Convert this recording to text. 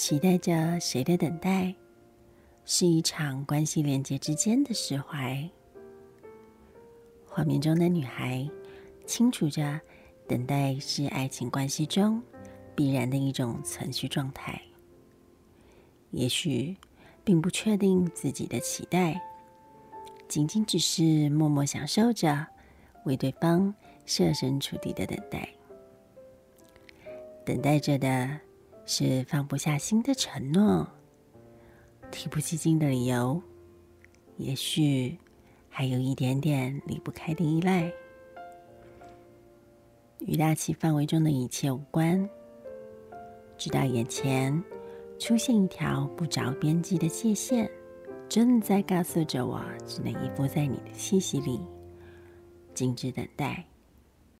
期待着谁的等待，是一场关系连接之间的释怀。画面中的女孩清楚着，等待是爱情关系中必然的一种存续状态。也许并不确定自己的期待，仅仅只是默默享受着为对方设身处地的等待。等待着的是放不下心的承诺，提不起劲的理由，也许。还有一点点离不开的依赖，与大气范围中的一切无关。直到眼前出现一条不着边际的界限，正在告诉着我，只能依附在你的气息里，静止等待。